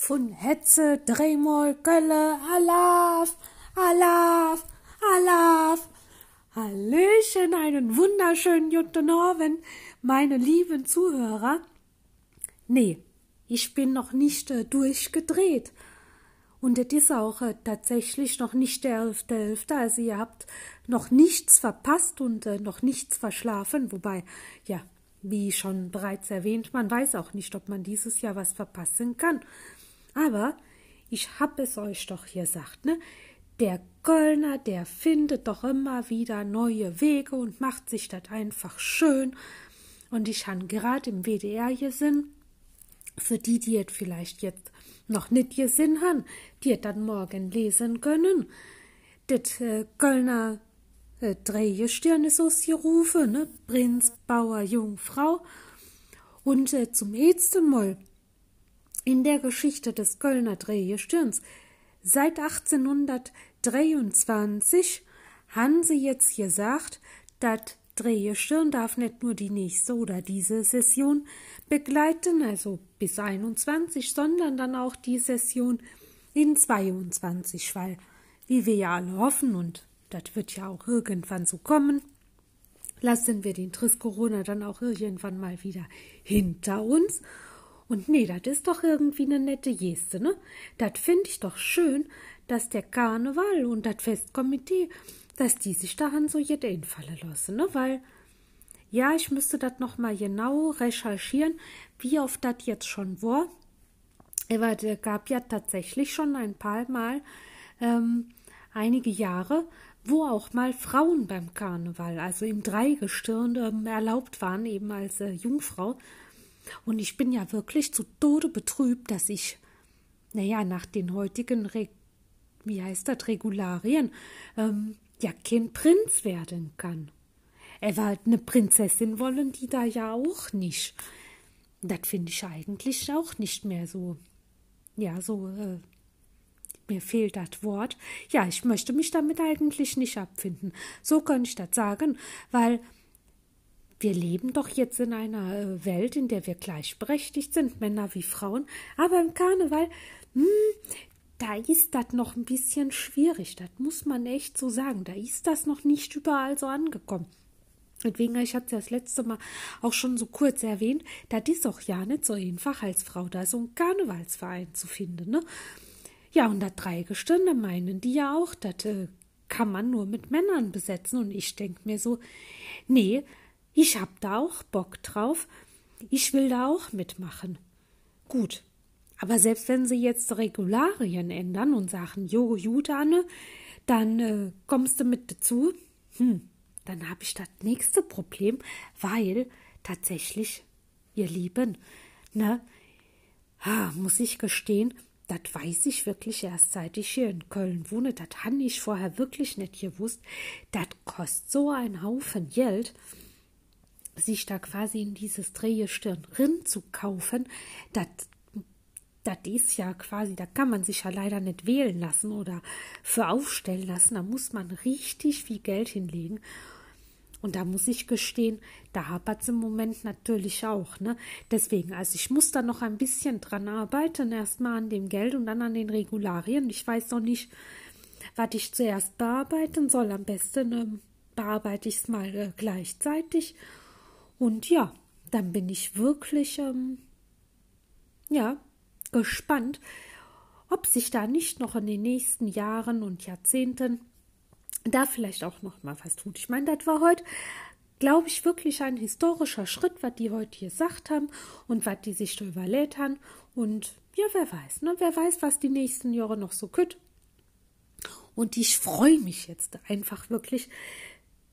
von Hetze, Drehmoll, Gölle, Alaf, Alaf, Alaf. Hallöchen, einen wunderschönen guten Abend, meine lieben Zuhörer. Nee, ich bin noch nicht äh, durchgedreht. Und es ist auch äh, tatsächlich noch nicht der 11.11., .11., also ihr habt noch nichts verpasst und äh, noch nichts verschlafen, wobei, ja, wie schon bereits erwähnt, man weiß auch nicht, ob man dieses Jahr was verpassen kann. Aber ich hab es euch doch gesagt, ne? Der Kölner, der findet doch immer wieder neue Wege und macht sich das einfach schön. Und ich han gerade im WDR gesehen, für die, die es vielleicht jetzt noch nicht gesehen han, die dann morgen lesen können, das äh, Kölner äh, Dreiegestirn ist ausgerufen, ne? Prinz, Bauer, Jungfrau. Und äh, zum ersten Mal in der Geschichte des Kölner Dreiegestirns seit 1823 haben sie jetzt gesagt, dass Drehegestirn darf nicht nur die nächste oder diese Session begleiten, also bis 21, sondern dann auch die Session in 22, weil, wie wir ja alle hoffen und das wird ja auch irgendwann so kommen, lassen wir den Triss Corona dann auch irgendwann mal wieder hinter uns. Und nee, das ist doch irgendwie eine nette Geste, ne? Das finde ich doch schön, dass der Karneval und das Festkomitee, dass die sich daran so jede einfallen lassen, ne? Weil, ja, ich müsste das noch mal genau recherchieren, wie oft das jetzt schon war. Aber es gab ja tatsächlich schon ein paar Mal ähm, einige Jahre, wo auch mal Frauen beim Karneval, also im Dreigestirn, ähm, erlaubt waren, eben als äh, Jungfrau. Und ich bin ja wirklich zu Tode betrübt, dass ich, naja, nach den heutigen, Re wie heißt das, Regularien, ähm, ja kein Prinz werden kann. Er war halt eine Prinzessin wollen, die da ja auch nicht. Das finde ich eigentlich auch nicht mehr so, ja, so äh, mir fehlt das Wort. Ja, ich möchte mich damit eigentlich nicht abfinden. So könnte ich das sagen, weil wir leben doch jetzt in einer äh, Welt, in der wir gleichberechtigt sind, Männer wie Frauen, aber im Karneval, hm, da ist das noch ein bisschen schwierig, das muss man echt so sagen, da ist das noch nicht überall so angekommen. Deswegen, ich hatte das letzte Mal auch schon so kurz erwähnt, das ist auch ja nicht so einfach als Frau da so einen Karnevalsverein zu finden, ne? Ja, und das Dreigestirn, meinen die ja auch, das äh, kann man nur mit Männern besetzen. Und ich denk mir so, nee, ich hab da auch Bock drauf. Ich will da auch mitmachen. Gut. Aber selbst wenn sie jetzt Regularien ändern und sagen, jo, gut, Anne, dann äh, kommst du mit dazu, hm, dann hab ich das nächste Problem, weil tatsächlich, ihr Lieben, ne, ah, muss ich gestehen, das weiß ich wirklich erst seit ich hier in Köln wohne. Das han ich vorher wirklich nicht gewusst. Das kostet so ein Haufen Geld, sich da quasi in dieses Drehistirn rin zu kaufen. Das das ist ja quasi, da kann man sich ja leider nicht wählen lassen oder für aufstellen lassen. Da muss man richtig viel Geld hinlegen. Und da muss ich gestehen, da hapert es im Moment natürlich auch. Ne? Deswegen, also ich muss da noch ein bisschen dran arbeiten, erstmal an dem Geld und dann an den Regularien. Ich weiß noch nicht, was ich zuerst bearbeiten soll. Am besten ähm, bearbeite ich es mal äh, gleichzeitig. Und ja, dann bin ich wirklich, ähm, ja, gespannt, ob sich da nicht noch in den nächsten Jahren und Jahrzehnten da vielleicht auch noch mal was tut. Ich meine, das war heute, glaube ich, wirklich ein historischer Schritt, was die heute gesagt haben und was die sich da überlegt haben. Und ja, wer weiß, ne? Wer weiß, was die nächsten Jahre noch so kütt. Und ich freue mich jetzt einfach wirklich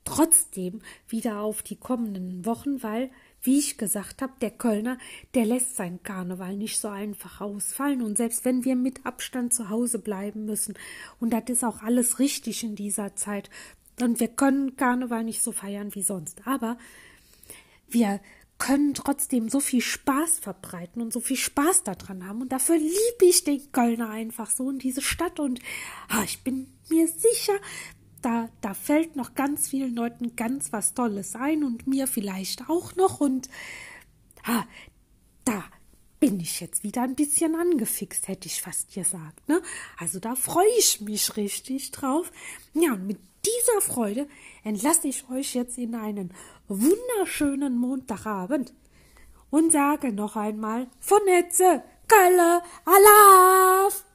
trotzdem wieder auf die kommenden Wochen, weil wie ich gesagt habe, der Kölner, der lässt sein Karneval nicht so einfach ausfallen. Und selbst wenn wir mit Abstand zu Hause bleiben müssen, und das ist auch alles richtig in dieser Zeit, und wir können Karneval nicht so feiern wie sonst, aber wir können trotzdem so viel Spaß verbreiten und so viel Spaß daran haben. Und dafür liebe ich den Kölner einfach so und diese Stadt. Und ah, ich bin mir sicher, da, da fällt noch ganz vielen Leuten ganz was Tolles ein und mir vielleicht auch noch und ah, da, bin ich jetzt wieder ein bisschen angefixt, hätte ich fast gesagt. Ne? Also da freue ich mich richtig drauf. Ja, und mit dieser Freude entlasse ich euch jetzt in einen wunderschönen Montagabend und sage noch einmal von Netze, Kalle, Alaf!